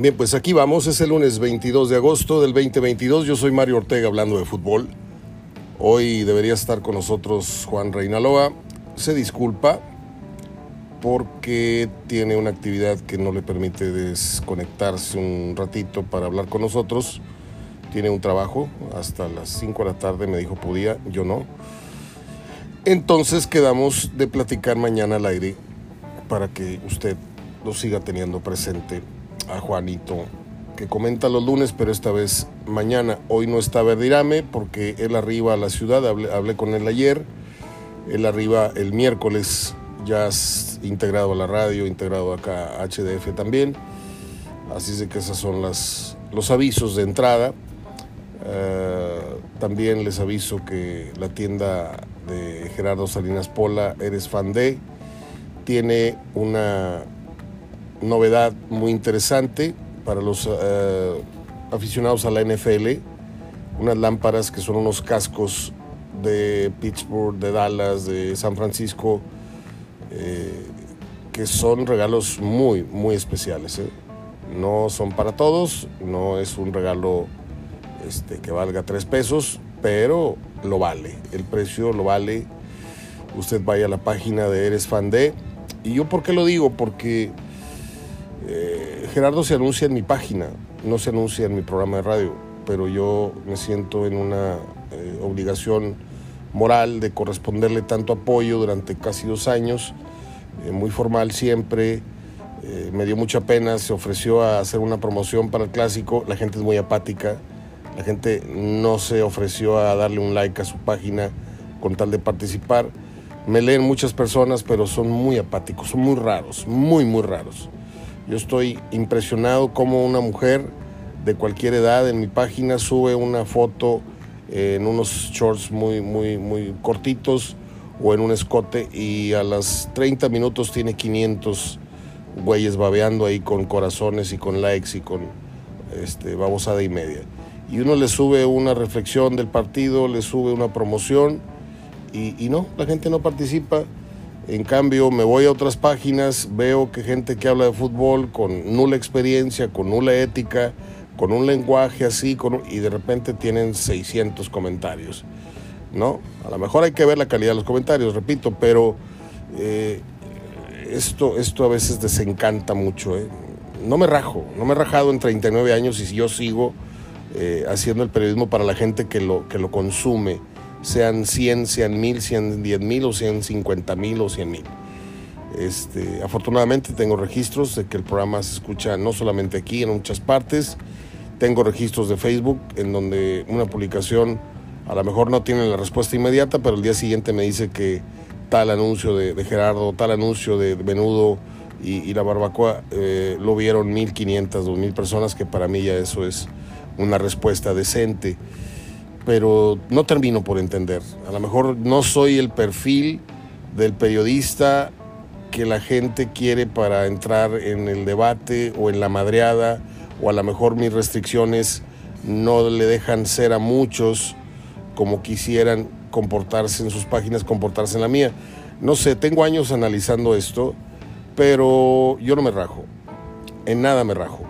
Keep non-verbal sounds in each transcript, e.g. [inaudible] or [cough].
Bien, pues aquí vamos, es el lunes 22 de agosto del 2022, yo soy Mario Ortega hablando de fútbol. Hoy debería estar con nosotros Juan Reinaloa, se disculpa porque tiene una actividad que no le permite desconectarse un ratito para hablar con nosotros. Tiene un trabajo hasta las 5 de la tarde, me dijo podía, yo no. Entonces quedamos de platicar mañana al aire para que usted lo siga teniendo presente a Juanito, que comenta los lunes, pero esta vez mañana. Hoy no está Verdirame porque él arriba a la ciudad, hablé, con él ayer, él arriba el miércoles, ya integrado a la radio, integrado acá a HDF también. Así es que esos son las, los avisos de entrada. Eh, también les aviso que la tienda de Gerardo Salinas Pola, Eres Fan de, tiene una novedad muy interesante para los eh, aficionados a la NFL, unas lámparas que son unos cascos de Pittsburgh, de Dallas, de San Francisco, eh, que son regalos muy, muy especiales. ¿eh? No son para todos, no es un regalo este, que valga tres pesos, pero lo vale, el precio lo vale. Usted vaya a la página de Eres Fan de. ¿Y yo por qué lo digo? Porque eh, Gerardo se anuncia en mi página, no se anuncia en mi programa de radio, pero yo me siento en una eh, obligación moral de corresponderle tanto apoyo durante casi dos años, eh, muy formal siempre. me dio mucha pena, se ofreció a hacer una promoción para el clásico, la gente es muy apática, la gente no se ofreció a darle un like a su página con tal de participar. Me leen muchas personas, pero son muy apáticos, son muy raros, muy, muy raros. Yo estoy impresionado como una mujer de cualquier edad en mi página sube una foto en unos shorts muy, muy, muy cortitos o en un escote y a las 30 minutos tiene 500 güeyes babeando ahí con corazones y con likes y con este, babosada y media. Y uno le sube una reflexión del partido, le sube una promoción y, y no, la gente no participa. En cambio, me voy a otras páginas, veo que gente que habla de fútbol con nula experiencia, con nula ética, con un lenguaje así, y de repente tienen 600 comentarios. ¿No? A lo mejor hay que ver la calidad de los comentarios, repito, pero eh, esto, esto a veces desencanta mucho. ¿eh? No me rajo, no me he rajado en 39 años y yo sigo eh, haciendo el periodismo para la gente que lo, que lo consume sean 100, sean 1000, sean 10 mil o sean 50 mil o 100 mil. Este, afortunadamente tengo registros de que el programa se escucha no solamente aquí, en muchas partes. Tengo registros de Facebook en donde una publicación a lo mejor no tiene la respuesta inmediata, pero el día siguiente me dice que tal anuncio de, Gerardo, tal anuncio de Menudo y, la barbacoa eh, lo vieron 1.500, 2.000 personas, que para mí ya eso es una respuesta decente pero no termino por entender. A lo mejor no soy el perfil del periodista que la gente quiere para entrar en el debate o en la madreada, o a lo mejor mis restricciones no le dejan ser a muchos como quisieran comportarse en sus páginas, comportarse en la mía. No sé, tengo años analizando esto, pero yo no me rajo, en nada me rajo.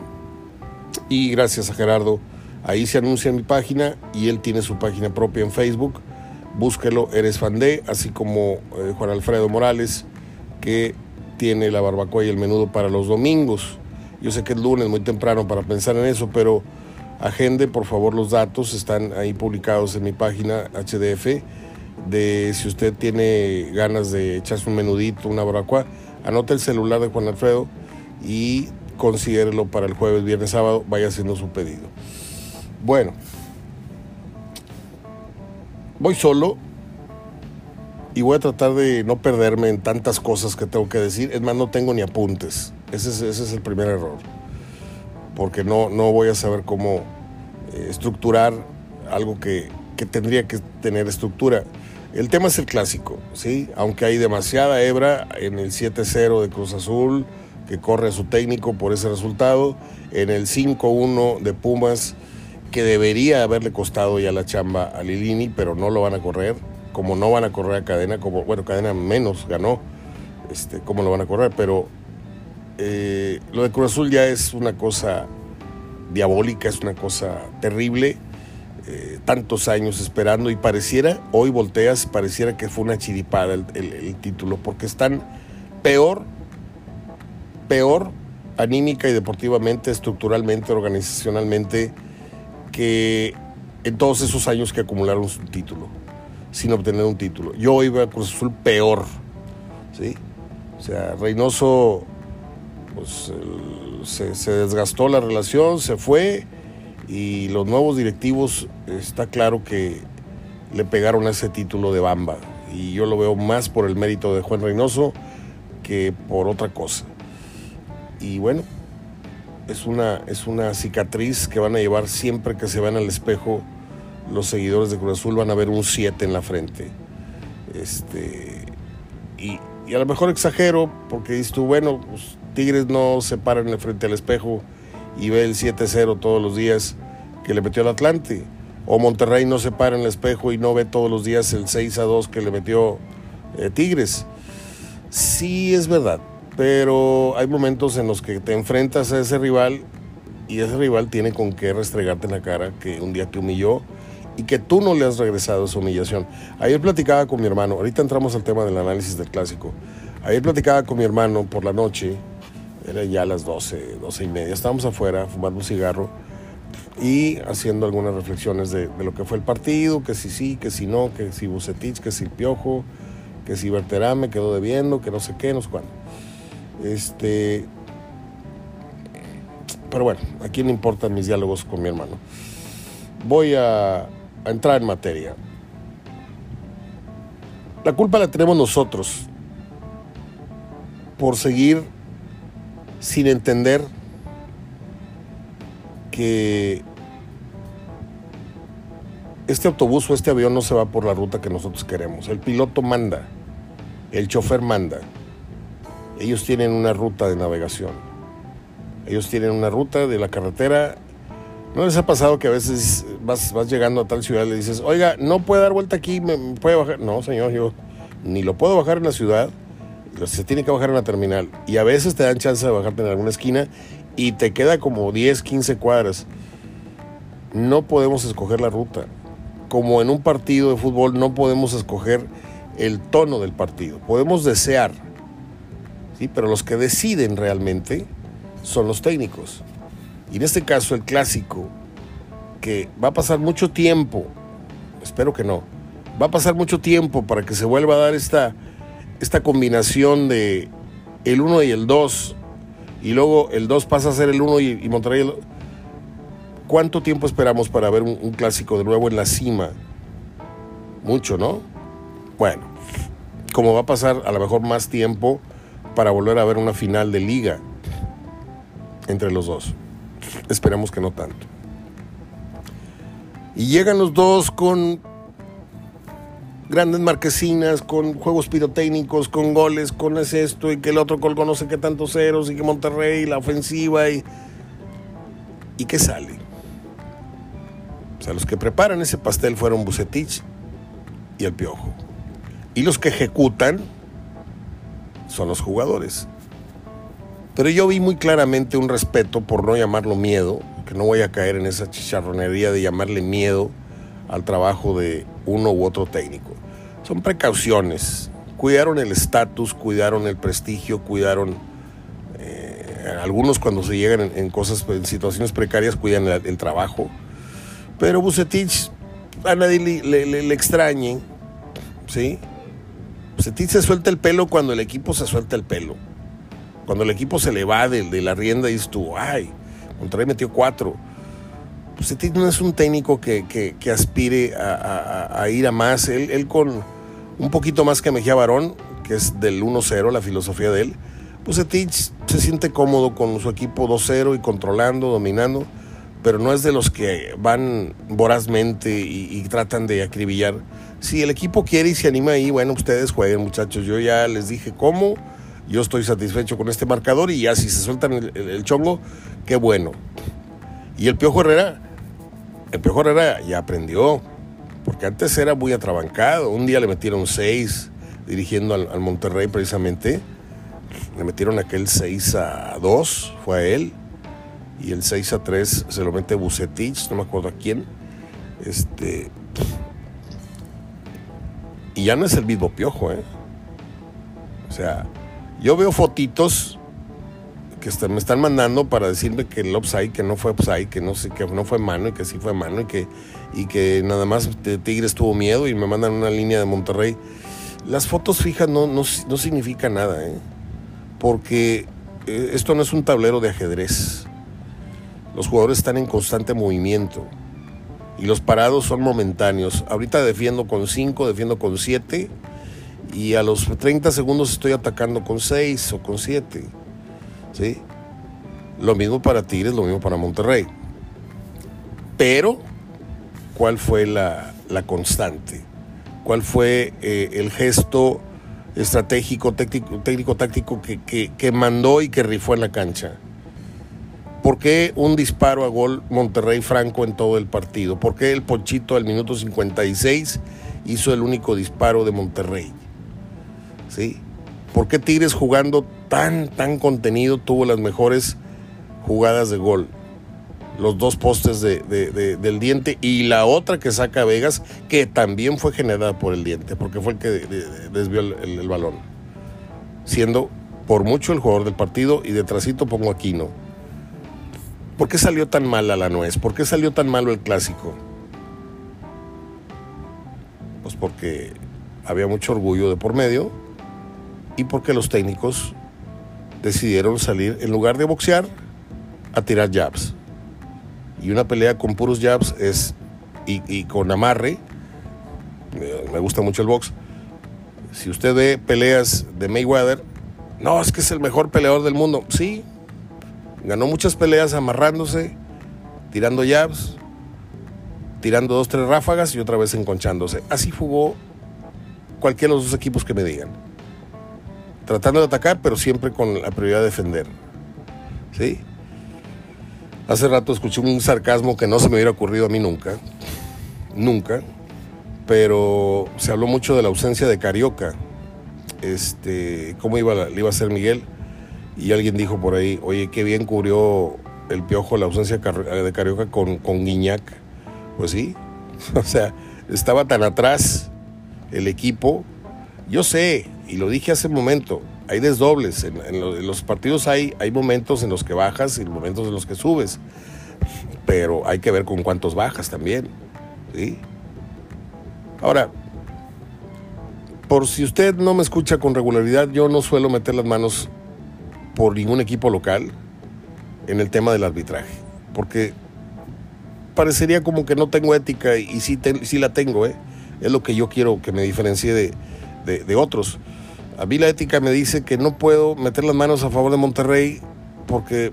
Y gracias a Gerardo Ahí se anuncia mi página y él tiene su página propia en Facebook. Búsquelo, eres fan de, así como eh, Juan Alfredo Morales, que tiene la barbacoa y el menudo para los domingos. Yo sé que es lunes, muy temprano para pensar en eso, pero agende por favor los datos, están ahí publicados en mi página HDF, de si usted tiene ganas de echarse un menudito, una barbacoa, anote el celular de Juan Alfredo y considérelo para el jueves, viernes, sábado, vaya haciendo su pedido. Bueno, voy solo y voy a tratar de no perderme en tantas cosas que tengo que decir. Es más, no tengo ni apuntes. Ese es, el primer error. Porque no, no voy a saber cómo eh, estructurar algo que, que, tendría que tener estructura. El tema es el clásico, ¿sí? Aunque hay demasiada hebra en el 7-0 de Cruz Azul, que corre a su técnico por ese resultado, en el 5-1 de Pumas que debería haberle costado ya la chamba a Lilini, pero no lo van a correr, como no van a correr a Cadena, como, bueno, Cadena menos ganó, este, cómo lo van a correr, pero eh, lo de Cruz Azul ya es una cosa diabólica, es una cosa terrible. Eh, tantos años esperando y pareciera, hoy volteas, pareciera que fue una chiripada el, título, porque están peor, peor anímica y deportivamente, estructuralmente, organizacionalmente, que en todos esos años que acumularon su título, sin obtener un título. Yo iba a Cruz Azul peor, ¿sí? O sea, Reynoso pues, se, se desgastó la relación, se fue y los nuevos directivos está claro que le pegaron ese título de Bamba y yo lo veo más por el mérito de Juan Reynoso que por otra cosa. Y bueno, es una, es una cicatriz que van a llevar siempre que se van al espejo los seguidores de Cruz Azul van a ver un 7 en la frente. Este, y, a lo mejor exagero porque dices tú, bueno, pues, Tigres no se paran en el frente al espejo y ve el 7-0 todos los días que le metió al Atlante. O Monterrey no se para en el espejo y no ve todos los días el 6-2 que le metió eh, Tigres. Sí, es verdad, pero hay momentos en los que te enfrentas a ese rival y ese rival tiene con qué restregarte en la cara que un día te humilló y que tú no le has regresado esa humillación. Ayer platicaba con mi hermano, ahorita entramos al tema del análisis del clásico. Ayer platicaba con mi hermano por la noche era ya las 12, 12 y media. Estábamos afuera fumando un cigarro y haciendo algunas reflexiones de, lo que fue el partido, que si sí, que si no, que si Bucetich, que si Piojo, que si Berterame quedó debiendo, que no sé qué, no sé cuándo. Este, pero bueno, a quién le importan mis diálogos con mi hermano. Voy a, a entrar en materia. La culpa la tenemos nosotros por seguir sin entender que este autobús o este avión no se va por la ruta que nosotros queremos. El piloto manda, el chofer manda. Ellos tienen una ruta de navegación. Ellos tienen una ruta de la carretera. ¿No les ha pasado que a veces vas, vas llegando a tal ciudad y le dices, oiga, no puede dar vuelta aquí, me puede bajar? No, señor, yo ni lo puedo bajar en la ciudad, se tiene que bajar en la terminal y a veces te dan chance de bajarte en alguna esquina y te queda como 10, 15 cuadras. No podemos escoger la ruta. Como en un partido de fútbol no podemos escoger el tono del partido. Podemos desear, ¿sí? pero los que deciden realmente son los técnicos. Y en este caso el clásico, que va a pasar mucho tiempo, espero que no, va a pasar mucho tiempo para que se vuelva a dar esta esta combinación de el 1 y el 2, y luego el 2 pasa a ser el 1 y, Monterrey el ¿Cuánto tiempo esperamos para ver un, clásico de nuevo en la cima? Mucho, ¿no? Bueno, como va a pasar a lo mejor más tiempo para volver a ver una final de liga entre los dos. Esperamos que no tanto. Y llegan los dos con grandes marquesinas, con juegos pirotécnicos, con goles, con es esto y que el otro colgó no sé qué tantos ceros y que Monterrey, la ofensiva y... ¿Y qué sale? O sea, los que preparan ese pastel fueron Bucetich y el Piojo. Y los que ejecutan son los jugadores. Pero yo vi muy claramente un respeto, por no llamarlo miedo, que no voy a caer en esa chicharronería de llamarle miedo al trabajo de uno u otro técnico. Son precauciones. Cuidaron el estatus, cuidaron el prestigio, cuidaron... Eh, algunos cuando se llegan en, cosas, en situaciones precarias, cuidan el, trabajo. Pero Bucetich a nadie le, le, extrañe, ¿sí? Bucetich se suelta el pelo cuando el equipo se suelta el pelo. Cuando el equipo se le va de, de la rienda y dices tú, ay, Monterrey metió cuatro pues no es un técnico que, aspire a, ir a más. Él, con un poquito más que Mejía Barón, que es del 1-0, la filosofía de él, pues se siente cómodo con su equipo 2-0 y controlando, dominando, pero no es de los que van vorazmente y, tratan de acribillar. Si el equipo quiere y se anima ahí, bueno, ustedes jueguen muchachos. Yo ya les dije cómo, yo estoy satisfecho con este marcador y ya si se sueltan el chongo, qué bueno. Y el Piojo Herrera, el Piojo Herrera ya aprendió, porque antes era muy atrabancado. Un día le metieron seis dirigiendo al, Monterrey precisamente. Le metieron aquel 6 a 2, fue a él. Y el 6 a 3 se lo mete Bucetich, no me acuerdo a quién. Este. Y ya no es el mismo piojo, ¿eh? O sea, yo veo fotitos que me están mandando para decirme que el offside, que no fue offside, que no que no fue mano y que sí fue mano y que, y que nada más Tigres tuvo miedo y me mandan una línea de Monterrey. Las fotos fijas no, no, no significa nada, ¿eh? porque eh, esto no es un tablero de ajedrez. Los jugadores están en constante movimiento y los parados son momentáneos. Ahorita defiendo con 5, defiendo con 7 y a los 30 segundos estoy atacando con 6 o con 7. ¿Sí? Lo mismo para Tigres, lo mismo para Monterrey. Pero, ¿cuál fue la, constante? ¿Cuál fue eh, el gesto estratégico, técnico, táctico que, que mandó y que rifó en la cancha? ¿Por qué un disparo a gol Monterrey Franco en todo el partido? ¿Por qué el Ponchito al minuto 56 hizo el único disparo de Monterrey? ¿Sí? ¿Por qué Tigres jugando tan, tan contenido tuvo las mejores jugadas de gol? Los dos postes del diente y la otra que saca Vegas, que también fue generada por el diente, porque fue el que desvió el, el balón. Siendo por mucho el jugador del partido y detrásito pongo Aquino. ¿Por qué salió tan mal a la nuez? ¿Por qué salió tan malo el clásico? Pues porque había mucho orgullo de por medio y porque los técnicos decidieron salir, en lugar de boxear, a tirar jabs. Y una pelea con puros jabs es, y, con amarre, me gusta mucho el box, si usted ve peleas de Mayweather, no, es que es el mejor peleador del mundo. Sí, Ganó muchas peleas amarrándose, tirando jabs, tirando dos, tres ráfagas y otra vez enconchándose. Así jugó cualquiera de los dos equipos que me digan. Tratando de atacar, pero siempre con la prioridad de defender. ¿Sí? Hace rato escuché un sarcasmo que no se me hubiera ocurrido a mí nunca. Nunca. Pero se habló mucho de la ausencia de Carioca. Este, ¿Cómo iba, le iba a ser Miguel? Y alguien dijo por ahí, oye, qué bien cubrió el piojo la ausencia de Carioca con, con Guiñac. Pues sí, [laughs] o sea, estaba tan atrás el equipo. Yo sé, y lo dije hace un momento, hay desdobles. En, los partidos hay, hay momentos en los que bajas y momentos en los que subes. Pero hay que ver con cuántos bajas también. ¿sí? Ahora, por si usted no me escucha con regularidad, yo no suelo meter las manos por ningún equipo local en el tema del arbitraje, porque parecería como que no tengo ética y sí, la tengo, ¿eh? es lo que yo quiero que me diferencie de, otros. A mí la ética me dice que no puedo meter las manos a favor de Monterrey porque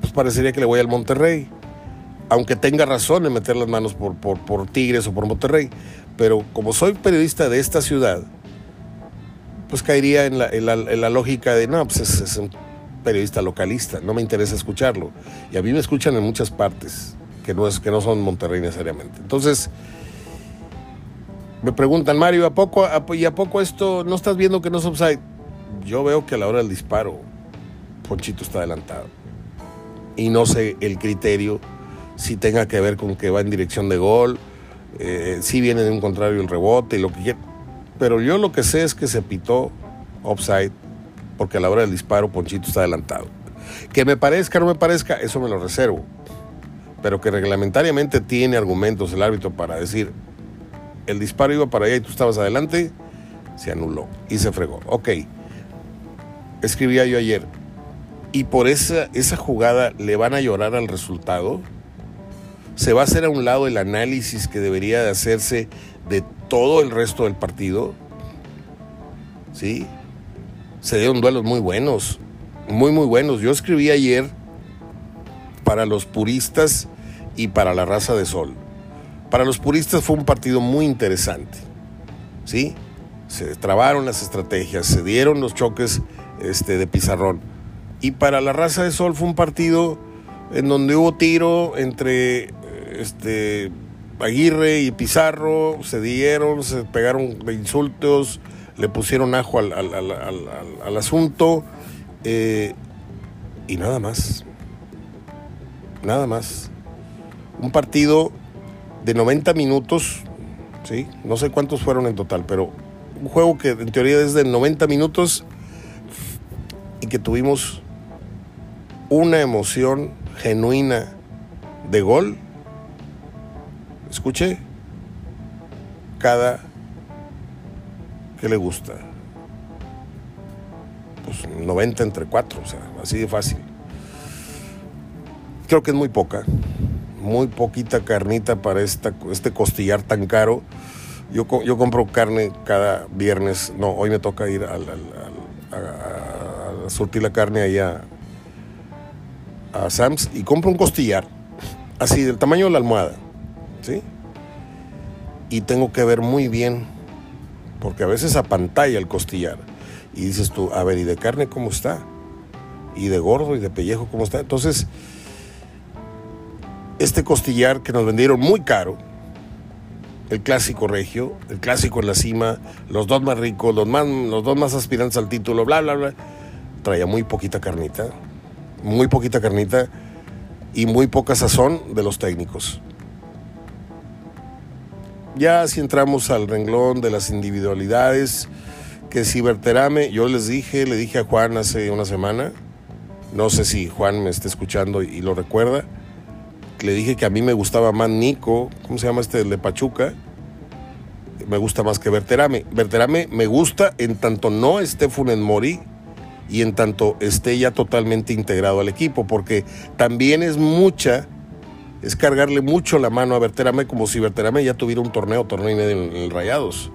pues, parecería que le voy al Monterrey, aunque tenga razón en meter las manos por, por, Tigres o por Monterrey, pero como soy periodista de esta ciudad, pues caería en la, lógica de, no, pues es, es un periodista localista, no me interesa escucharlo. Y a mí me escuchan en muchas partes, que no, es, que no son Monterrey necesariamente. Entonces, me preguntan, Mario, ¿a poco, ¿y a poco esto no estás viendo que no es offside? Yo veo que a la hora del disparo, Ponchito está adelantado. Y no sé el criterio, si tenga que ver con que va en dirección de gol, eh, si viene de un contrario el rebote y lo que quiera. Pero yo lo que sé es que se pitó offside porque a la hora del disparo Ponchito está adelantado. Que me parezca o no me parezca, eso me lo reservo. Pero que reglamentariamente tiene argumentos el árbitro para decir, el disparo iba para allá y tú estabas adelante, se anuló y se fregó. Ok, escribía yo ayer, y por esa, esa jugada le van a llorar al resultado. Se va a hacer a un lado el análisis que debería de hacerse de todo el resto del partido. ¿Sí? Se dieron duelos muy buenos, muy, muy buenos. Yo escribí ayer para los puristas y para la raza de sol. Para los puristas fue un partido muy interesante, ¿sí? Se trabaron las estrategias, se dieron los choques este, de pizarrón. Y para la raza de sol fue un partido en donde hubo tiro entre este, Aguirre y Pizarro, se dieron, se pegaron insultos, le pusieron ajo al, asunto eh, y nada más. nada más. Un partido de 90 minutos, ¿sí? No sé cuántos fueron en total, pero un juego que en teoría es de 90 minutos y que tuvimos una emoción genuina de gol. Escuche, cada que le gusta. Pues 90 entre 4, o sea, así de fácil. Creo que es muy poca, muy poquita carnita para esta, este costillar tan caro. Yo, yo compro carne cada viernes, no, hoy me toca ir al, a, a, surtir la carne allá a Sam's y compro un costillar, así del tamaño de la almohada, ¿sí? Y tengo que ver muy bien, porque a veces apantalla el costillar. Y dices tú, a ver, ¿y de carne cómo está? ¿Y de gordo y de pellejo cómo está? Entonces, este costillar que nos vendieron muy caro, el clásico regio, el clásico en la cima, los dos más ricos, los, más, los dos más aspirantes al título, bla, bla, bla, traía muy poquita carnita, muy poquita carnita y muy poca sazón de los técnicos. Ya si entramos al renglón de las individualidades, que si Berterame, yo les dije, le dije a Juan hace una semana, no sé si Juan me está escuchando y lo recuerda, le dije que a mí me gustaba más Nico, ¿cómo se llama este de Pachuca? Me gusta más que Berterame. Berterame me gusta en tanto no esté Funes Mori y en tanto esté ya totalmente integrado al equipo, porque también es mucha, es cargarle mucho la mano a Berterame como si Berterame ya tuviera un torneo, torneo y medio en, el Rayados.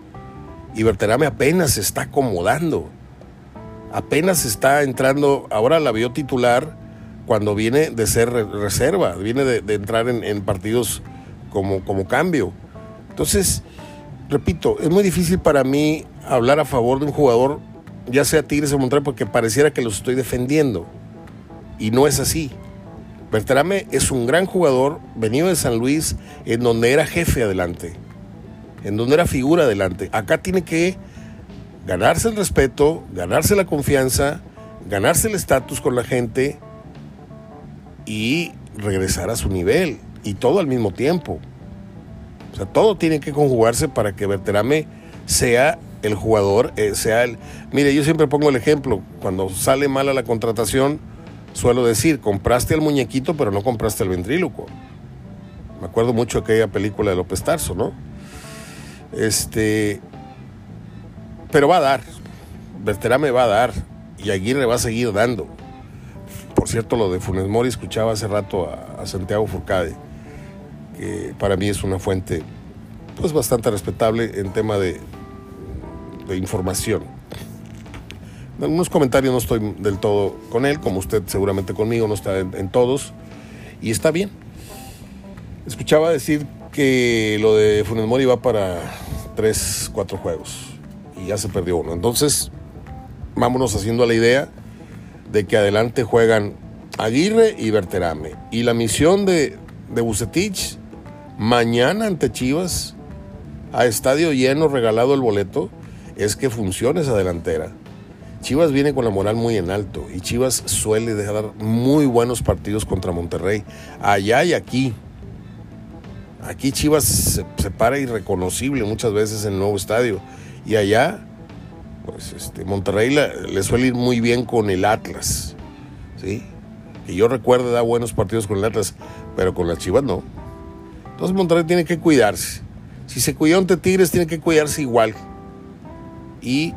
Y Berterame apenas se está acomodando, apenas está entrando, ahora la vio titular cuando viene de ser reserva, viene de, entrar en, partidos como, como cambio. Entonces, repito, es muy difícil para mí hablar a favor de un jugador, ya sea Tigres o Monterrey, porque pareciera que los estoy defendiendo. Y no es así. Berterame es un gran jugador, venido de San Luis, en donde era jefe adelante, en donde era figura adelante. Acá tiene que ganarse el respeto, ganarse la confianza, ganarse el estatus con la gente y regresar a su nivel. Y todo al mismo tiempo. O sea, todo tiene que conjugarse para que Berterame sea el jugador, eh, sea el... Mire, yo siempre pongo el ejemplo, cuando sale mala la contratación, suelo decir, compraste el muñequito, pero no compraste el ventríloco. Me acuerdo mucho de aquella película de López Tarso, ¿no? Este... Pero va a dar. Berterame va a dar. Y Aguirre va a seguir dando. Por cierto, lo de Funes Mori escuchaba hace rato a, Santiago Furcade, que para mí es una fuente pues bastante respetable en tema de, información. En algunos comentarios no estoy del todo con él, como usted seguramente conmigo no está en, todos, y está bien. Escuchaba decir que lo de Funes Mori va para 3, 4 juegos y ya se perdió uno. Entonces, vámonos haciendo la idea de que adelante juegan Aguirre y Berterame. Y la misión de, de Bucetich, mañana ante Chivas, a estadio lleno, regalado el boleto, es que funcione esa delantera. Chivas viene con la moral muy en alto y Chivas suele dejar muy buenos partidos contra Monterrey, allá y aquí. Aquí Chivas se, para irreconocible muchas veces en el nuevo estadio y allá pues este, Monterrey le suele ir muy bien con el Atlas, ¿sí? Que yo recuerdo da buenos partidos con el Atlas, pero con las Chivas no. Entonces Monterrey tiene que cuidarse. Si se cuidó ante Tigres, tiene que cuidarse igual. Y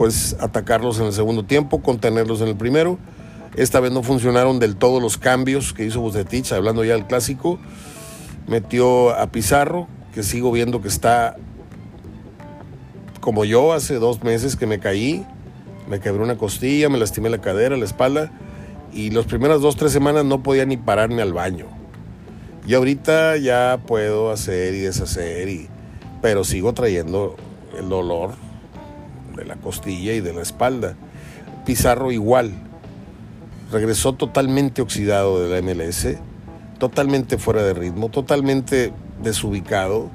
pues atacarlos en el segundo tiempo, contenerlos en el primero. Esta vez no funcionaron del todo los cambios que hizo Bucetich, hablando ya del clásico. Metió a Pizarro, que sigo viendo que está como yo hace dos meses que me caí, me quebré una costilla, me lastimé la cadera, la espalda y las primeras dos, tres semanas no podía ni pararme al baño. Y ahorita ya puedo hacer y deshacer, pero sigo trayendo el dolor de la costilla y de la espalda. Pizarro igual. Regresó totalmente oxidado de la MLS, totalmente fuera de ritmo, totalmente desubicado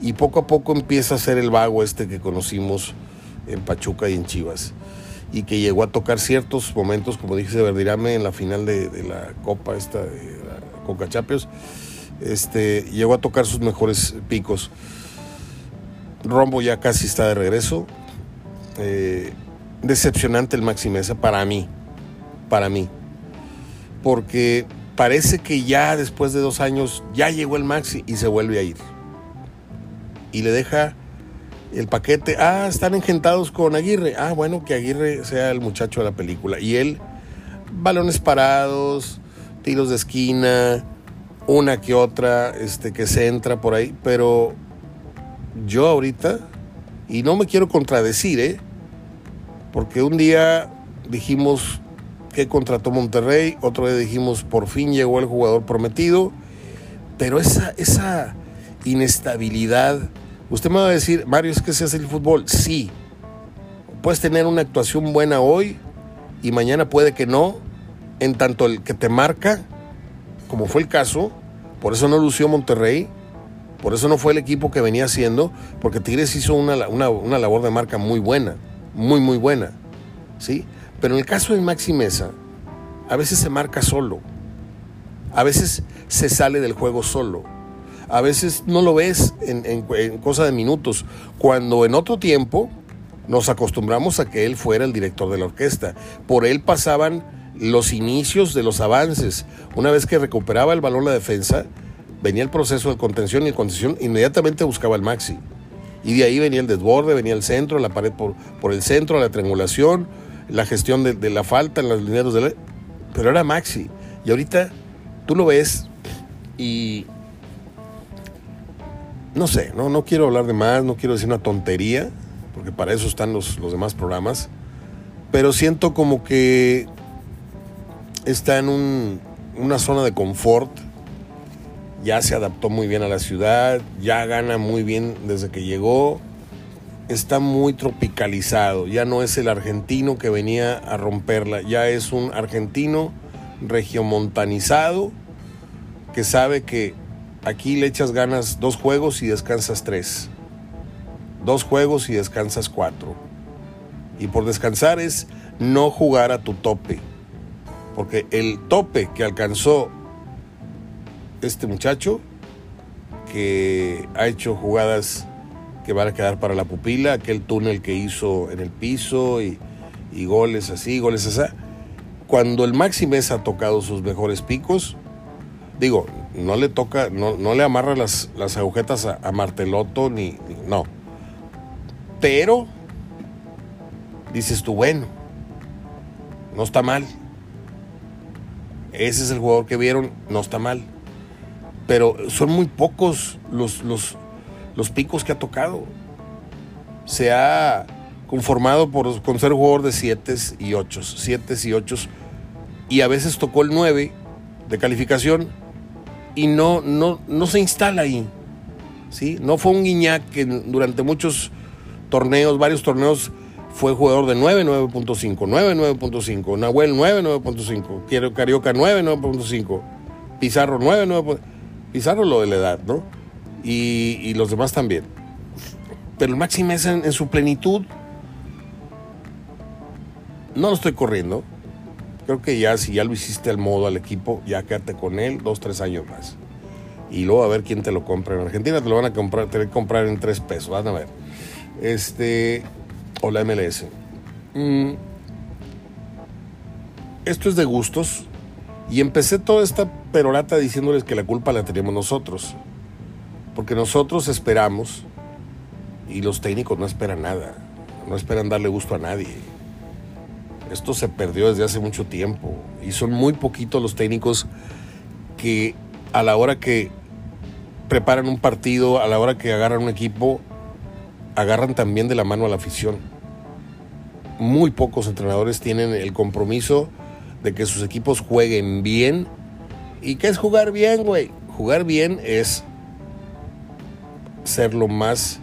y poco a poco empieza a ser el vago este que conocimos en Pachuca y en Chivas. y que llegó a tocar ciertos momentos, como dije, Verdirame en la final de, la Copa esta de la Coca este, llegó a tocar sus mejores picos. Rombo ya casi está de regreso. Eh, decepcionante el Maxi Mesa para mí, para mí, porque parece que ya después de dos años ya llegó el Maxi y se vuelve a ir. Y le deja el paquete, ah, están engentados con Aguirre. Ah, bueno, que Aguirre sea el muchacho de la película. Y él, balones parados, tiros de esquina, una que otra, este, que se entra por ahí. Pero yo ahorita, y no me quiero contradecir, ¿eh? Porque un día dijimos que contrató Monterrey, otro día dijimos por fin llegó el jugador prometido. Pero esa, esa inestabilidad Usted me va a decir, Mario, es que se hace el fútbol. Sí. Puedes tener una actuación buena hoy y mañana puede que no. En tanto el que te marca, como fue el caso, por eso no lució Monterrey, por eso no fue el equipo que venía haciendo, porque Tigres hizo una, una, labor de marca muy buena, muy, muy buena. ¿sí? Pero en el caso de Maxi Mesa, a veces se marca solo, a veces se sale del juego solo a veces no lo ves en, cosa de minutos, cuando en otro tiempo nos acostumbramos a que él fuera el director de la orquesta. Por él pasaban los inicios de los avances. Una vez que recuperaba el balón la defensa, venía el proceso de contención y el contención inmediatamente buscaba el maxi. Y de ahí venía el desborde, venía el centro, la pared por, por el centro, la triangulación, la gestión de, de la falta en los lineros de la... Pero era maxi. Y ahorita tú lo ves y no sé, no, no quiero hablar de más, no quiero decir una tontería, porque para eso están los, los demás programas, pero siento como que está en una zona de confort, ya se adaptó muy bien a la ciudad, ya gana muy bien desde que llegó, está muy tropicalizado, ya no es el argentino que venía a romperla, ya es un argentino regiomontanizado que sabe que Aquí le echas ganas dos juegos y descansas tres. Dos juegos y descansas cuatro. Y por descansar es no jugar a tu tope. Porque el tope que alcanzó este muchacho, que ha hecho jugadas que van a quedar para la pupila, aquel túnel que hizo en el piso y, goles así, goles así. Cuando el Maxi Mesa ha tocado sus mejores picos, digo, no le toca, no, le amarra las, agujetas a, Marteloto ni, no. Pero dices tú, bueno, no está mal. Ese es el jugador que vieron, no está mal. Pero son muy pocos los, los, los picos que ha tocado. Se ha conformado por, con ser jugador de 7 y 8, 7 y 8 y a veces tocó el 9 de calificación y no, no, no se instala ahí. ¿sí? No fue un Guiñac que durante muchos torneos, varios torneos, fue jugador de 9, 9.5, 9, 9.5, Nahuel 9, 9.5, Carioca 9, 9.5, Pizarro 9, 9. Pizarro lo de la edad, ¿no? Y, los demás también. Pero el Maxi Mesa en su plenitud, no lo estoy corriendo, Creo que ya, si ya lo hiciste al modo al equipo, ya quédate con él dos, tres años más. Y luego a ver quién te lo compra. En Argentina te lo van a comprar, tener que comprar en tres pesos, van a ver. Este, o la MLS. Mm. Esto es de gustos. Y empecé toda esta perorata diciéndoles que la culpa la teníamos nosotros. Porque nosotros esperamos y los técnicos no esperan nada. No esperan darle gusto a nadie. Esto se perdió desde hace mucho tiempo y son muy poquitos los técnicos que a la hora que preparan un partido, a la hora que agarran un equipo, agarran también de la mano a la afición. Muy pocos entrenadores tienen el compromiso de que sus equipos jueguen bien. ¿Y qué es jugar bien, güey? Jugar bien es ser lo más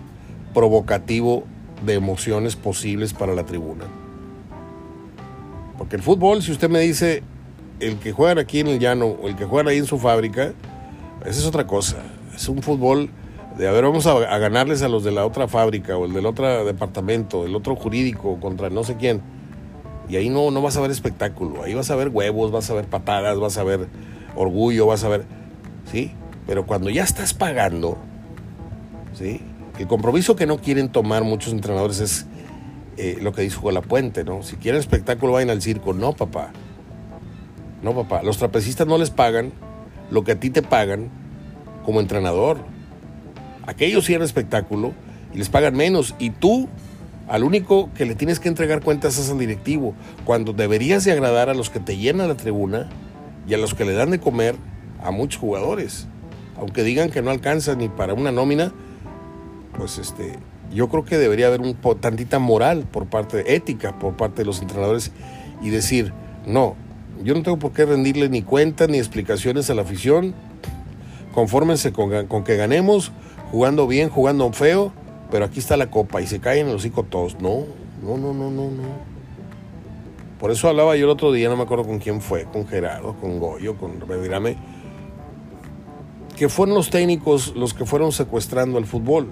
provocativo de emociones posibles para la tribuna. Porque el fútbol, si usted me dice, el que juega aquí en el llano o el que juega ahí en su fábrica, esa es otra cosa. Es un fútbol de, a ver, vamos a, ganarles a los de la otra fábrica o el del otro departamento, el otro jurídico contra no sé quién. Y ahí no, no vas a ver espectáculo, ahí vas a ver huevos, vas a ver patadas, vas a ver orgullo, vas a ver... ¿Sí? Pero cuando ya estás pagando, ¿sí? El compromiso que no quieren tomar muchos entrenadores es eh, lo que dijo la Puente, ¿no? Si quieren espectáculo, vayan al circo. No, papá. No, papá. Los trapecistas no les pagan lo que a ti te pagan como entrenador. Aquellos sí espectáculo y les pagan menos. Y tú, al único que le tienes que entregar cuentas es al directivo. Cuando deberías de agradar a los que te llenan la tribuna y a los que le dan de comer a muchos jugadores. Aunque digan que no alcanza ni para una nómina, pues este, yo creo que debería haber un tantita moral por parte ética por parte de los entrenadores y decir, no, yo no tengo por qué rendirle ni cuentas ni explicaciones a la afición. Confórmense con, con, que ganemos, jugando bien, jugando feo, pero aquí está la copa y se caen los hocico todos. No, no, no, no, no. Por eso hablaba yo el otro día, no me acuerdo con quién fue, con Gerardo, con Goyo, con Revirame, que fueron los técnicos los que fueron secuestrando el fútbol.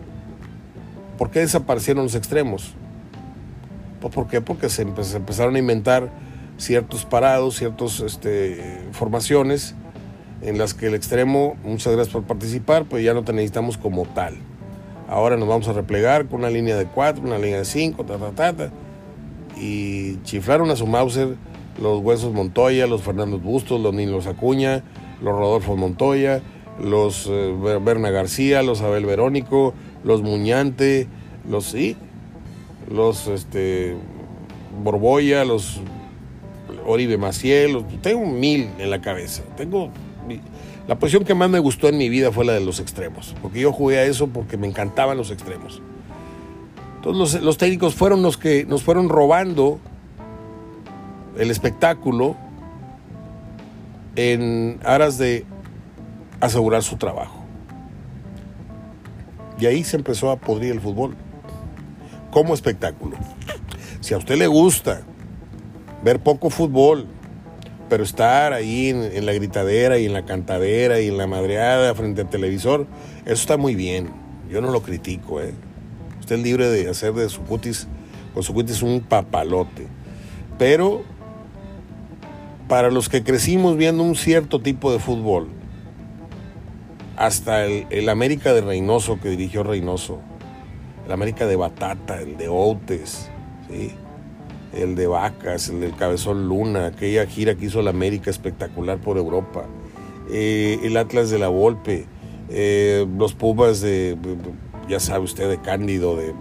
¿Por qué desaparecieron los extremos? Pues ¿Por qué? Porque se, empezaron a inventar ciertos parados, ciertas este, formaciones en las que el extremo, muchas gracias por participar, pues ya no te necesitamos como tal. Ahora nos vamos a replegar con una línea de cuatro, una línea de cinco, ta, ta, ta, Y chiflaron a su Mauser los Huesos Montoya, los Fernando Bustos, los Nilos Acuña, los Rodolfo Montoya, los eh, Berna García, los Abel Verónico, los Muñante, los sí, los este Borboya, los Oribe Maciel, tengo mil en la cabeza. Tengo la posición que más me gustó en mi vida fue la de los extremos, porque yo jugué a eso porque me encantaban los extremos. Entonces los, los técnicos fueron los que nos fueron robando el espectáculo en aras de asegurar su trabajo. Y ahí se empezó a podrir el fútbol como espectáculo. Si a usted le gusta ver poco fútbol, pero estar ahí en, la gritadera y en la cantadera y en la madreada frente al televisor, eso está muy bien. Yo no lo critico, ¿eh? Usted es libre de hacer de su cutis, con su cutis un papalote. Pero para los que crecimos viendo un cierto tipo de fútbol, hasta el, América de Reynoso que dirigió Reynoso, el América de Batata, el de Outes, ¿sí? El de Vacas, el del Cabezón Luna, aquella gira que hizo la América espectacular por Europa, eh, el Atlas de la Volpe, eh, los Pumas de, ya sabe usted, de Cándido, de,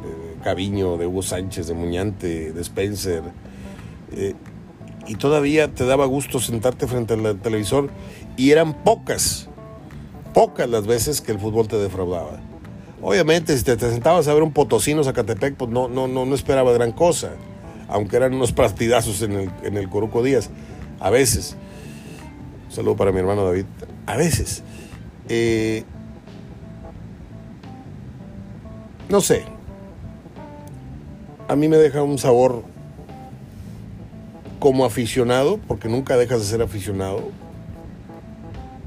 Caviño, de Hugo Sánchez, de Muñante, de Spencer. Eh, y todavía te daba gusto sentarte frente al televisor y eran pocas pocas las veces que el fútbol te defraudaba. Obviamente, si te, sentabas a ver un Potosino Zacatepec, pues no, no, no, no esperaba gran cosa, aunque eran unos partidazos en el, en el Coruco Díaz, a veces. Un saludo para mi hermano David. A veces. Eh, no sé. A mí me deja un sabor como aficionado, porque nunca dejas de ser aficionado.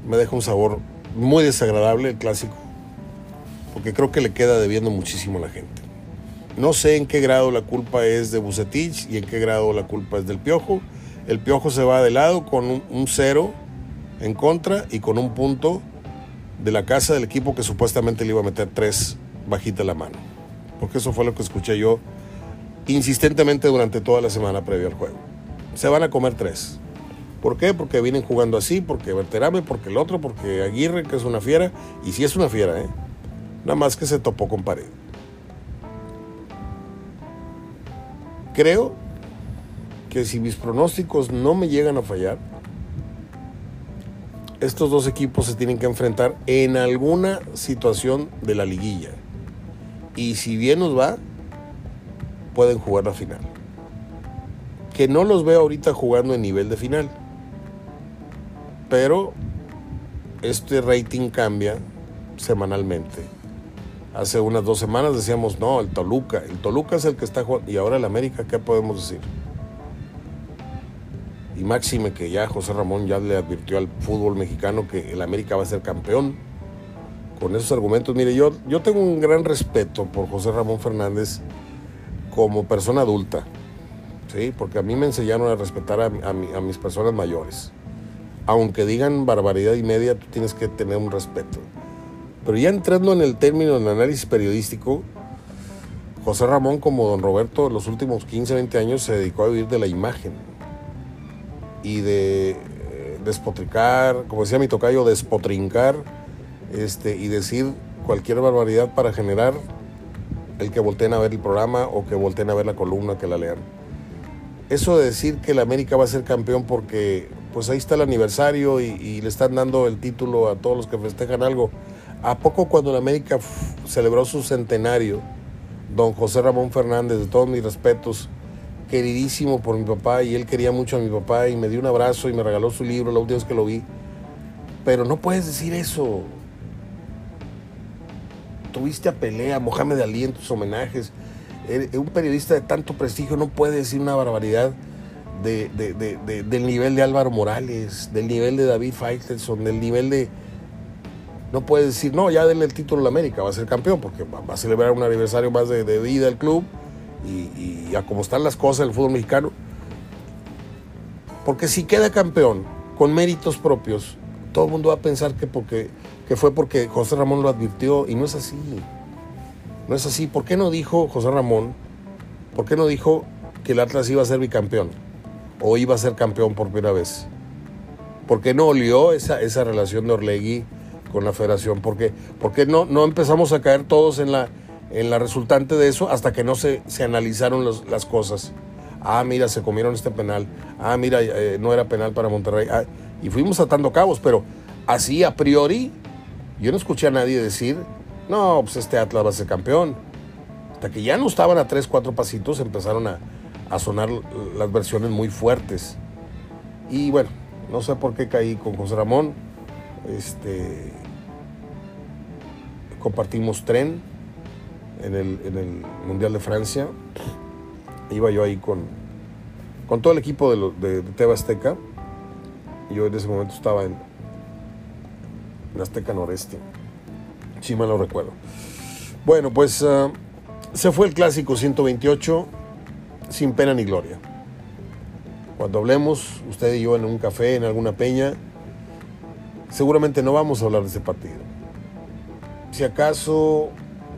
Me deja un sabor muy desagradable el clásico, porque creo que le queda debiendo muchísimo a la gente. No sé en qué grado la culpa es de Bucetich y en qué grado la culpa es del Piojo. El Piojo se va de lado con un, cero en contra y con un punto de la casa del equipo que supuestamente le iba a meter tres bajita la mano. Porque eso fue lo que escuché yo insistentemente durante toda la semana previa al juego. Se van a comer tres. ¿Por qué? Porque vienen jugando así, porque Berterame, porque el otro, porque Aguirre, que es una fiera, y sí es una fiera, ¿eh? Nada más que se topó con pared. Creo que si mis pronósticos no me llegan a fallar, estos dos equipos se tienen que enfrentar en alguna situación de la liguilla. Y si bien nos va, pueden jugar la final. Que no los veo ahorita jugando en nivel de final pero este rating cambia semanalmente. Hace unas dos semanas decíamos, no, el Toluca, el Toluca es el que está jugando, y ahora el América, ¿qué podemos decir? Y máxime que ya José Ramón ya le advirtió al fútbol mexicano que el América va a ser campeón. Con esos argumentos, mire, yo, yo tengo un gran respeto por José Ramón Fernández como persona adulta. ¿sí? porque a mí me enseñaron a respetar a, a mis personas mayores. Aunque digan barbaridad y media, tú tienes que tener un respeto. Pero ya entrando en el término del análisis periodístico, José Ramón, como don Roberto, los últimos 15, 20 años se dedicó a vivir de la imagen y de eh, despotricar, como decía mi tocayo, despotrincar este, y decir cualquier barbaridad para generar el que volteen a ver el programa o que volteen a ver la columna, que la lean. Eso de decir que la América va a ser campeón porque pues ahí está el aniversario y le están dando el título a todos los que festejan algo. ¿A poco cuando la América celebró su centenario, don José Ramón Fernández, de todos mis respetos, queridísimo por mi papá y él quería mucho a mi papá y me dio un abrazo y me regaló su libro la última vez que lo vi. Pero no puedes decir eso. Tuviste a pelea, Mohamed Ali en tus homenajes. Un periodista de tanto prestigio no puede decir una barbaridad de, del nivel de Álvaro Morales, del nivel de David Faitelson, del nivel de... No puede decir, no, ya denle el título a la América, va a ser campeón, porque va a celebrar un aniversario más de, vida del club y, a cómo están las cosas en el fútbol mexicano. Porque si queda campeón con méritos propios, todo el mundo va a pensar que fue porque José Ramón lo advirtió y no es así. No es así. ¿Por qué no dijo José Ramón? ¿Por qué no dijo que el Atlas iba a ser bicampeón? O iba a ser campeón por primera vez. ¿Por qué no olió esa, esa relación de Orlegui con la federación? ¿Por qué, no, no empezamos a caer todos en la, en la resultante de eso hasta que no se, se analizaron las cosas. Ah, mira, se comieron este penal. Ah, mira, eh, no era penal para Monterrey. Ah, y fuimos atando cabos, pero así a priori, yo no escuché a nadie decir, no, pues este Atlas va a ser campeón. Hasta que ya no estaban a tres, cuatro pasitos, empezaron a, a sonar las versiones muy fuertes. Y bueno, no sé por qué caí con José Ramón. Este, compartimos tren en el, Mundial de Francia. Iba yo ahí con, con todo el equipo de, de, Teba Azteca. Yo en ese momento estaba en, en Azteca Noreste. Si mal no recuerdo. Bueno, pues ah, se fue el clásico 128 sin pena ni gloria. Cuando hablemos, usted y yo en un café, en alguna peña, seguramente no vamos a hablar de ese partido. Si acaso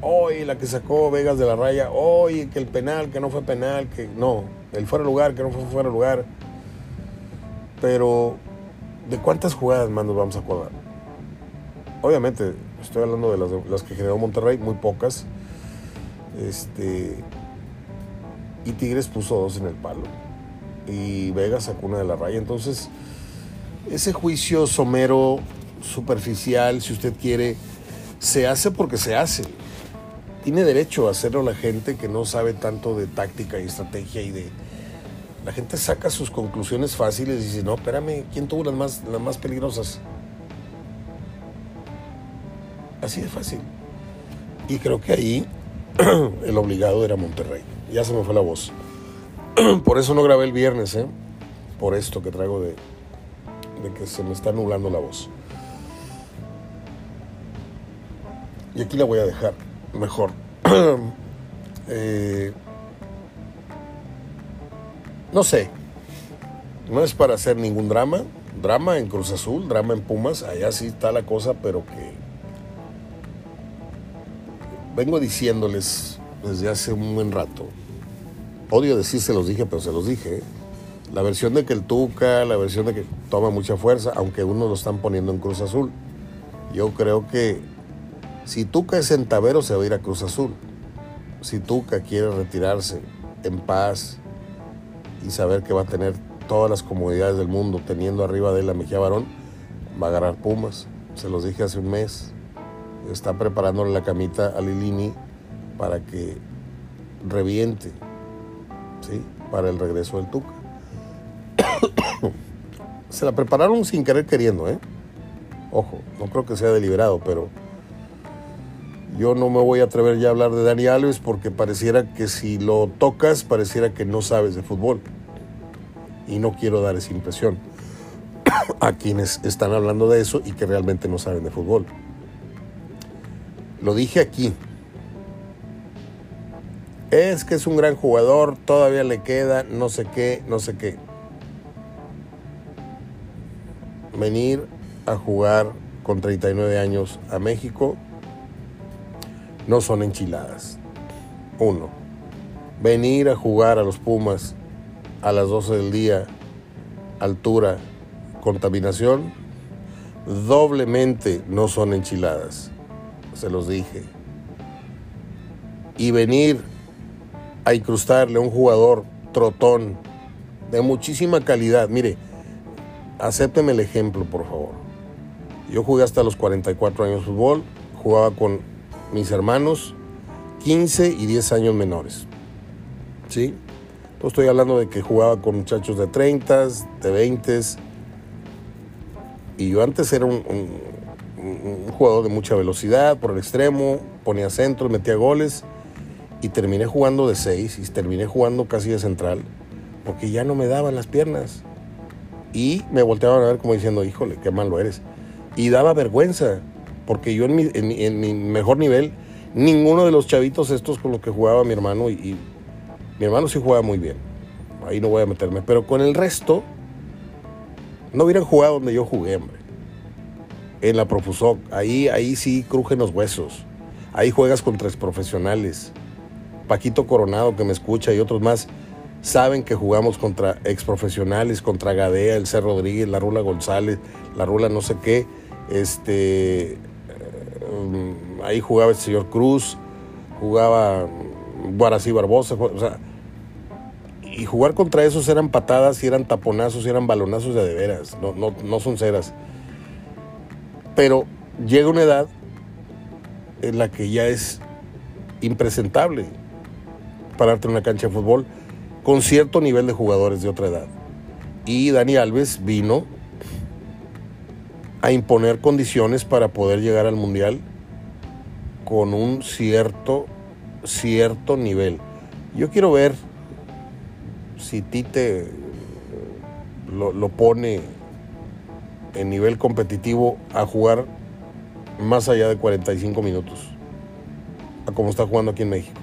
hoy la que sacó Vegas de la raya, hoy que el penal, que no fue penal, que no, el fuera de lugar, que no fue fuera de lugar. Pero, ¿de cuántas jugadas más nos vamos a acordar? Obviamente, estoy hablando de las, que generó Monterrey, muy pocas. Este, y Tigres puso dos en el palo. Y Vegas sacó una de la raya. Entonces, ese juicio somero, superficial, si usted quiere, se hace porque se hace tiene derecho a hacerlo la gente que no sabe tanto de táctica y estrategia y de... La gente saca sus conclusiones fáciles y dice, no, espérame, ¿quién tuvo las más, las más peligrosas? Así de fácil. Y creo que ahí [clears throat] el obligado era Monterrey. Ya se me fue la voz. [clears throat] Por eso no grabé el viernes, ¿eh? Por esto que traigo de, de que se me está nublando la voz. Y aquí la voy a dejar mejor. [clears throat] Eh, no sé, no es para hacer ningún drama. Drama en Cruz Azul, drama en Pumas, allá sí está la cosa, pero que vengo diciéndoles desde hace un buen rato. Odio decir se los dije, pero se los dije. La versión de que el Tuca, la versión de que toma mucha fuerza, aunque uno lo están poniendo en Cruz Azul. Yo creo que si Tuca es centavero, se va a ir a Cruz Azul. Si Tuca quiere retirarse en paz y saber que va a tener todas las comodidades del mundo teniendo arriba de él a Mejía Barón, va a agarrar Pumas. Se los dije hace un mes. Está preparándole la camita a Lilini para que reviente, ¿sí? Para el regreso del Tuca. [coughs] Se la prepararon sin querer queriendo, ¿eh? Ojo, no creo que sea deliberado, pero yo no me voy a atrever ya a hablar de Dani Alves porque pareciera que si lo tocas, pareciera que no sabes de fútbol. Y no quiero dar esa impresión [coughs] a quienes están hablando de eso y que realmente no saben de fútbol. Lo dije aquí. Es que es un gran jugador, todavía le queda, no sé qué, no sé qué. Venir a jugar con 39 años a México no son enchiladas. Uno, venir a jugar a los Pumas a las 12 del día, altura, contaminación, doblemente no son enchiladas. Se los dije. Y venir a incrustarle a un jugador trotón de muchísima calidad. Mire, acépteme el ejemplo, por favor. Yo jugué hasta los 44 años de fútbol, jugaba con mis hermanos 15 y 10 años menores. ¿Sí? Entonces estoy hablando de que jugaba con muchachos de 30, de 20. Y yo antes era un, un jugador de mucha velocidad por el extremo, ponía centros, metía goles y terminé jugando de seis y terminé jugando casi de central porque ya no me daban las piernas. Y me volteaban a ver como diciendo, híjole, qué malo eres. Y daba vergüenza, porque yo en mi, en mi, mejor nivel, ninguno de los chavitos estos con los que jugaba mi hermano, y, mi hermano sí jugaba muy bien, ahí no voy a meterme, pero con el resto, no hubieran jugado donde yo jugué, hombre. En la Profusoc, ahí, ahí sí crujen los huesos. Ahí juegas con tres profesionales. Paquito Coronado que me escucha y otros más saben que jugamos contra ex profesionales, contra Gadea, el C. Rodríguez, la Rula González, la Rula no sé qué. Este, ahí jugaba el señor Cruz, jugaba Guarací Barbosa, o sea, y jugar contra esos eran patadas y eran taponazos y eran balonazos de de veras, no, no, no son ceras. Pero llega una edad en la que ya es impresentable pararte en una cancha de fútbol con cierto nivel de jugadores de otra edad. Y Dani Alves vino a imponer condiciones para poder llegar al Mundial con un cierto, cierto nivel. Yo quiero ver si Tite lo, lo pone en nivel competitivo a jugar más allá de 45 minutos, a como está jugando aquí en México.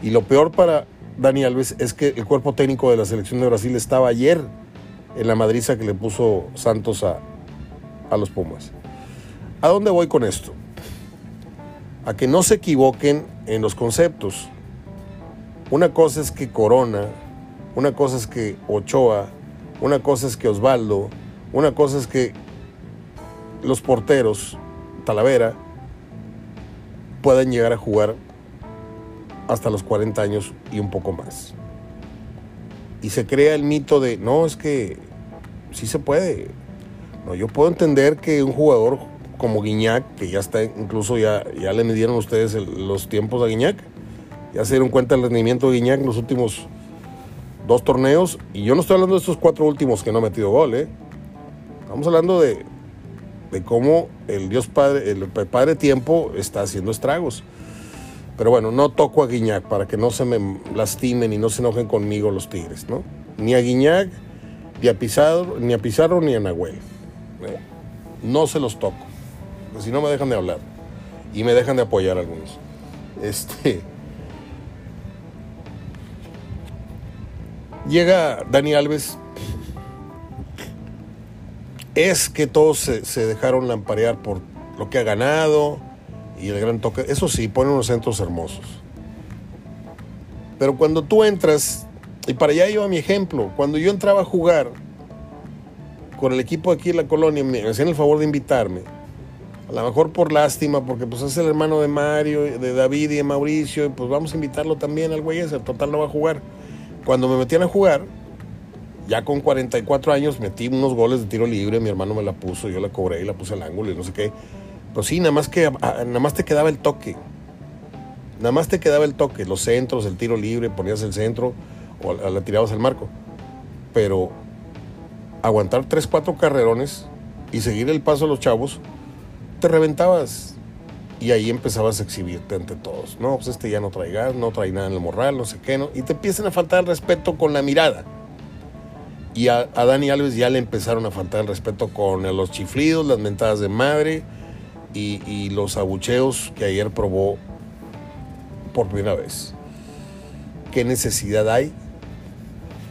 Y lo peor para Dani Alves es que el cuerpo técnico de la selección de Brasil estaba ayer en la madriza que le puso Santos a, a los Pumas. ¿A dónde voy con esto? A que no se equivoquen en los conceptos. Una cosa es que Corona, una cosa es que Ochoa, una cosa es que Osvaldo, una cosa es que los porteros, Talavera, puedan llegar a jugar hasta los 40 años y un poco más. Y se crea el mito de, no, es que sí se puede. No, yo puedo entender que un jugador como Guiñac, que ya está, incluso ya, ya le midieron ustedes los tiempos a Guiñac, ya se dieron cuenta del rendimiento de Guiñac en los últimos dos torneos, y yo no estoy hablando de estos cuatro últimos que no ha metido gol, ¿eh? estamos hablando de, de cómo el Dios Padre, el Padre Tiempo está haciendo estragos. Pero bueno, no toco a Guiñac para que no se me lastimen y no se enojen conmigo los Tigres, ¿no? Ni a Guiñac, ni a Pizarro, ni a, Pizarro, ni a Nahuel. No se los toco, porque si no me dejan de hablar y me dejan de apoyar algunos. Este. Llega Dani Alves. Es que todos se, se dejaron lamparear por lo que ha ganado, y el gran toque. Eso sí, pone unos centros hermosos. Pero cuando tú entras, y para allá iba mi ejemplo, cuando yo entraba a jugar con el equipo aquí en la colonia, me hacían el favor de invitarme. A lo mejor por lástima, porque pues es el hermano de Mario, de David y de Mauricio, y pues vamos a invitarlo también al güey ese, total no va a jugar. Cuando me metían a jugar, ya con 44 años, metí unos goles de tiro libre, mi hermano me la puso, yo la cobré y la puse al ángulo y no sé qué. Pues sí, nada más que ah, nada más te quedaba el toque. Nada más te quedaba el toque, los centros, el tiro libre, ponías el centro o la tirabas al marco. Pero aguantar tres, cuatro carrerones y seguir el paso a los chavos, te reventabas. Y ahí empezabas a exhibirte ante todos. No, pues este ya no trae no trae nada en el morral, no sé qué, ¿no? Y te empiezan a faltar respeto con la mirada. Y a, a Dani Alves ya le empezaron a faltar respeto con los chiflidos, las mentadas de madre, y, los abucheos que ayer probó por primera vez. ¿qué necesidad hay?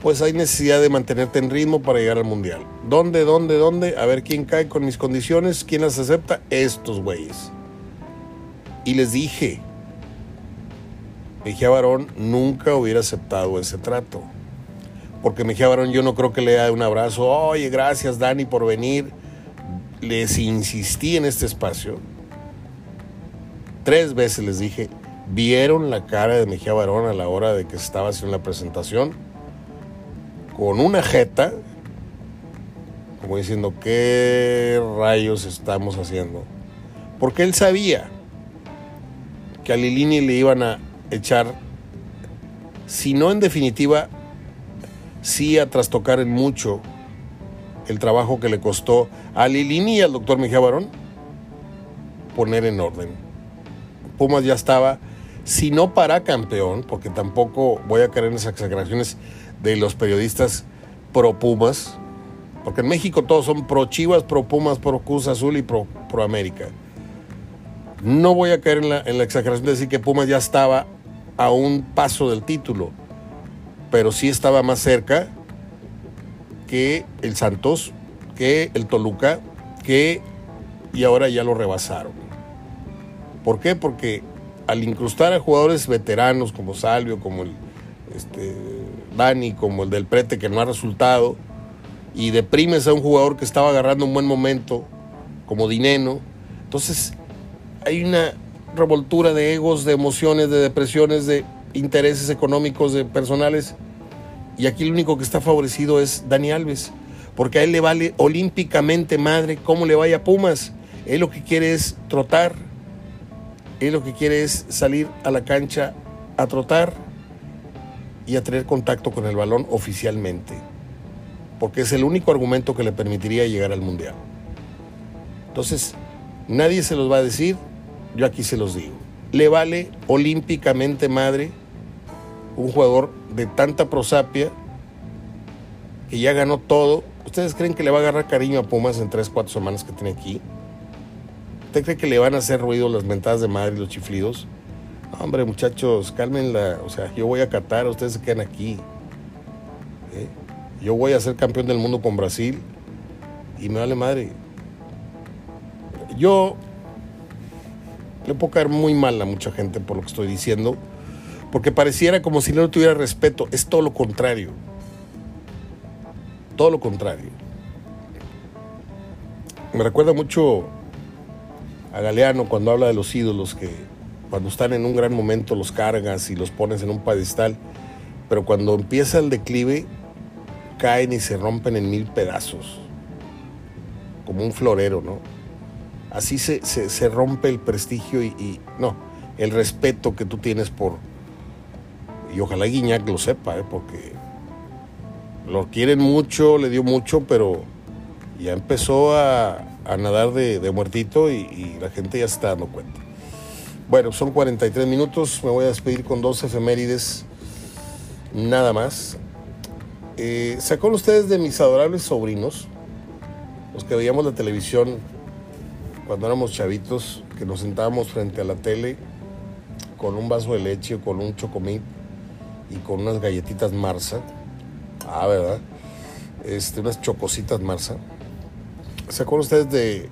Pues hay necesidad de mantenerte en ritmo para llegar al mundial. ¿Dónde, dónde, dónde? A ver quién cae con mis condiciones, quién las acepta. Estos güeyes. Y les dije, Mejía Barón nunca hubiera aceptado ese trato. Porque Mejía Barón yo no creo que le dé un abrazo. Oye, gracias Dani por venir. Les insistí en este espacio. Tres veces les dije, ¿vieron la cara de Mejía Barón a la hora de que estaba haciendo la presentación? Con una jeta, como diciendo, ¿qué rayos estamos haciendo? Porque él sabía que a Lilini le iban a echar, si no en definitiva, sí a trastocar en mucho el trabajo que le costó a Lilini y al doctor Mejía Barón poner en orden. Pumas ya estaba, si no para campeón, porque tampoco voy a caer en esas exageraciones de los periodistas pro Pumas, porque en México todos son pro Chivas, pro Pumas, pro Cruz Azul y pro, pro América. No voy a caer en la, exageración de decir que Pumas ya estaba a un paso del título, pero sí estaba más cerca que el Santos, que el Toluca, que y ahora ya lo rebasaron. ¿Por qué? Porque al incrustar a jugadores veteranos como Salvio, como el este, Dani, como el del Prete que no ha resultado, y deprimes a un jugador que estaba agarrando un buen momento, como Dineno, entonces hay una revoltura de egos, de emociones, de depresiones, de intereses económicos, de personales. Y aquí el único que está favorecido es Dani Alves, porque a él le vale olímpicamente madre cómo le vaya a Pumas. Él lo que quiere es trotar, él lo que quiere es salir a la cancha a trotar y a tener contacto con el balón oficialmente, porque es el único argumento que le permitiría llegar al Mundial. Entonces, nadie se los va a decir, yo aquí se los digo. Le vale olímpicamente madre un jugador de tanta prosapia que ya ganó todo. ¿Ustedes creen que le va a agarrar cariño a Pumas en 3, 4 semanas que tiene aquí? ¿Usted cree que le van a hacer ruido las mentadas de madre y los chiflidos? Hombre, muchachos, cálmenla. O sea, yo voy a Qatar, ustedes se quedan aquí. ¿Eh? Yo voy a ser campeón del mundo con Brasil y me vale madre. Yo le puedo caer muy mal a mucha gente por lo que estoy diciendo, porque pareciera como si no tuviera respeto. Es todo lo contrario. Todo lo contrario. Me recuerda mucho a Galeano cuando habla de los ídolos que cuando están en un gran momento los cargas y los pones en un pedestal, pero cuando empieza el declive caen y se rompen en mil pedazos, como un florero, ¿no? así se, se, rompe el prestigio y, no, el respeto que tú tienes por... Y ojalá Guiñac lo sepa, ¿eh? porque lo quieren mucho, le dio mucho, pero ya empezó a, nadar de, muertito y, la gente ya se está dando cuenta. Bueno, son 43 minutos, me voy a despedir con dos efemérides, nada más. Eh, ¿Se acuerdan ustedes de mis adorables sobrinos? Los que veíamos la televisión cuando éramos chavitos, que nos sentábamos frente a la tele con un vaso de leche o con un chocomil y con unas galletitas Marsa. Ah, ¿verdad? Este, unas chocositas Marsa. ¿Se ustedes de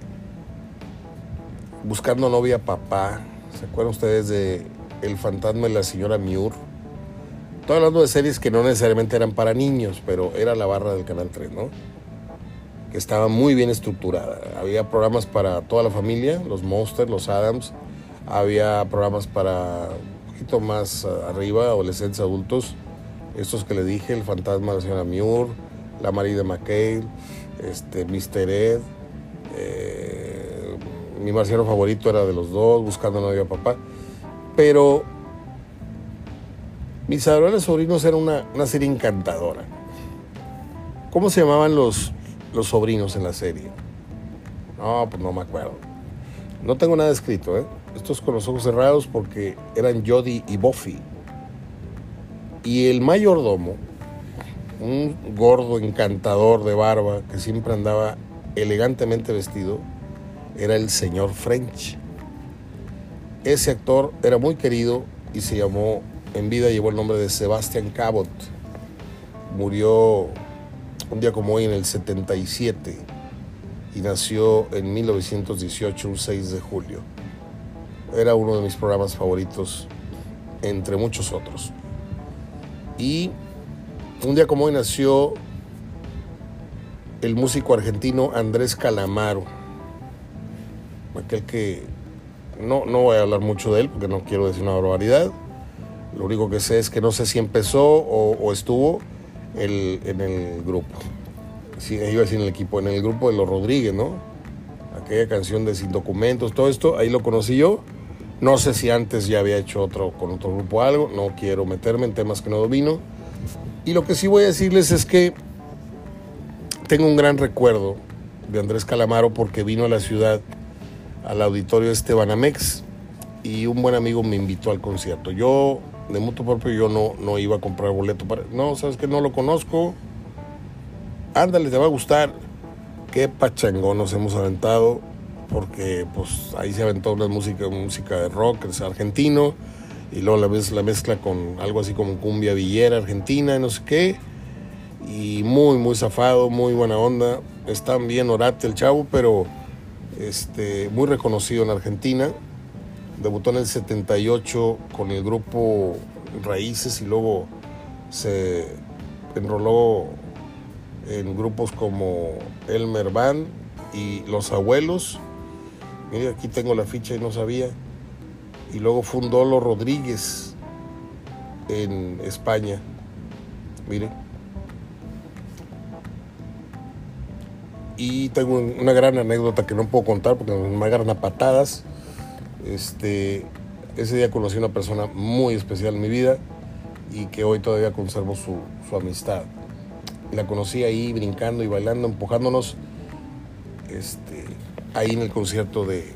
Buscando novia papá? ¿Se acuerdan ustedes de El fantasma de la señora Muir? Estoy hablando de series que no necesariamente eran para niños, pero era la barra del Canal 3, ¿no? estaba muy bien estructurada. Había programas para toda la familia, los Monsters, los Adams. Había programas para un poquito más arriba, adolescentes, adultos. Estos que le dije, El fantasma de la señora Muir, La María de McKay, este, Mr. Ed. Eh, mi marciano favorito era de los dos, Buscando novia papá. Pero mis adorables sobrinos eran una, una serie encantadora. ¿Cómo se llamaban los, los sobrinos en la serie? No, pues no me acuerdo. No tengo nada escrito, ¿eh? Estos con los ojos cerrados porque eran Jody y Buffy. Y el mayordomo, un gordo encantador de barba que siempre andaba elegantemente vestido, era el señor French. Ese actor era muy querido y se llamó en vida llevó el nombre de Sebastian Cabot. Murió un día como hoy en el 77 y nació en 1918, un 6 de julio. Era uno de mis programas favoritos, entre muchos otros. Y un día como hoy nació el músico argentino Andrés Calamaro, aquel que no, no voy a hablar mucho de él porque no quiero decir una barbaridad. Lo único que sé es que no sé si empezó o, estuvo en el grupo. Iba a decir en el equipo, en el grupo de los Rodríguez, ¿no? Aquella canción de Sin Documentos, todo esto, ahí lo conocí yo. No sé si antes ya había hecho otro con otro grupo algo, no quiero meterme en temas que no domino. Y lo que sí voy a decirles es que tengo un gran recuerdo de Andrés Calamaro porque vino a la ciudad al auditorio Estebanamex y un buen amigo me invitó al concierto. Yo, de mutuo propio, yo no, no iba a comprar boleto para... No, sabes que no lo conozco. Ándale, te va a gustar. Qué pachangón nos hemos aventado porque pues ahí se aventó una música, música de rock, es argentino, y luego la, la mezcla con algo así como cumbia villera argentina, no sé qué, y muy, muy zafado, muy buena onda, está bien orate el chavo, pero este, muy reconocido en Argentina. Debutó en el 78 con el grupo Raíces y luego se enroló en grupos como Elmer Van y Los Abuelos. Mire, aquí tengo la ficha y no sabía. Y luego fundó Los Rodríguez en España. Mire. Y tengo una gran anécdota que no puedo contar porque me agarran a patadas. Este, ese día conocí a una persona muy especial en mi vida y que hoy todavía conservo su, amistad. La conocí ahí brincando y bailando, empujándonos este, ahí en el concierto de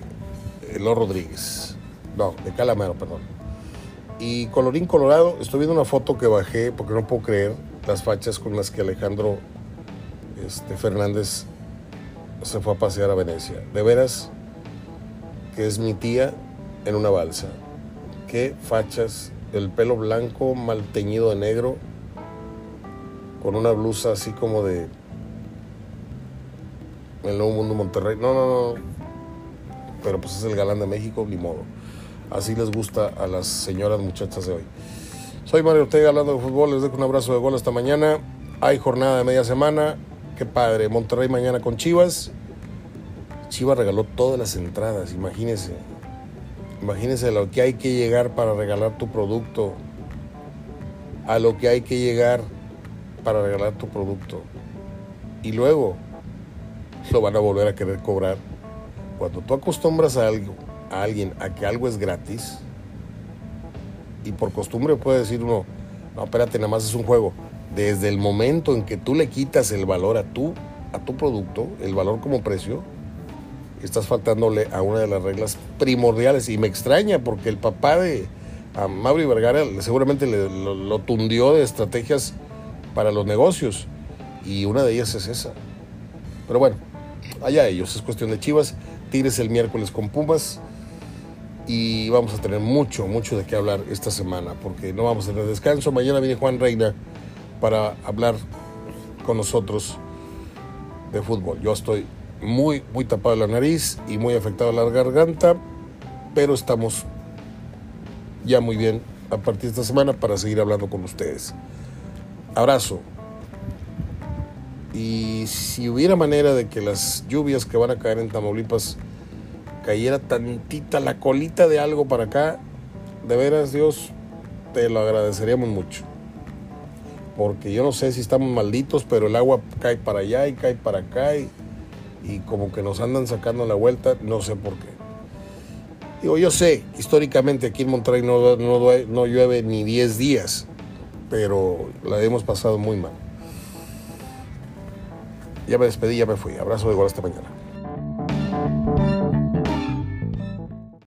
Los Rodríguez. No, de Calamaro, perdón. Y colorín colorado, estoy viendo una foto que bajé porque no puedo creer las fachas con las que Alejandro este, Fernández se fue a pasear a Venecia. De veras que es mi tía en una balsa. Qué fachas, el pelo blanco mal teñido de negro, con una blusa así como de el Nuevo Mundo Monterrey. No, no, no. Pero pues es el galán de México, ni modo. Así les gusta a las señoras muchachas de hoy. Soy Mario Ortega hablando de fútbol. Les dejo un abrazo de gol esta mañana. Hay jornada de media semana. Qué padre. Monterrey mañana con Chivas. Chivas regaló todas las entradas, imagínense. Imagínense lo que hay que llegar para regalar tu producto. A lo que hay que llegar para regalar tu producto. Y luego lo van a volver a querer cobrar. Cuando tú acostumbras a algo, a alguien a que algo es gratis, y por costumbre puede decir uno, no, espérate, nada más es un juego desde el momento en que tú le quitas el valor a tu, a tu producto, el valor como precio, estás faltándole a una de las reglas primordiales. Y me extraña porque el papá de Mauri Vergara seguramente lo, tundió de estrategias para los negocios. Y una de ellas es esa. Pero bueno, allá ellos, es cuestión de Chivas. Tigres el miércoles con Pumas. Y vamos a tener mucho, mucho de qué hablar esta semana, porque no vamos a tener descanso. Mañana viene Juan Reina para hablar con nosotros de fútbol. Yo estoy muy, muy tapado la nariz y muy afectado la garganta, pero estamos ya muy bien a partir de esta semana para seguir hablando con ustedes. Abrazo. Y si hubiera manera de que las lluvias que van a caer en Tamaulipas cayera tantita la colita de algo para acá, de veras Dios, te lo agradeceríamos mucho porque yo no sé si estamos malditos, pero el agua cae para allá y cae para acá y, como que nos andan sacando la vuelta, no sé por qué. Digo, yo sé, históricamente aquí en Monterrey no, no, llueve ni 10 días, pero la hemos pasado muy mal. Ya me despedí, ya me fui. Abrazo de igual hasta mañana.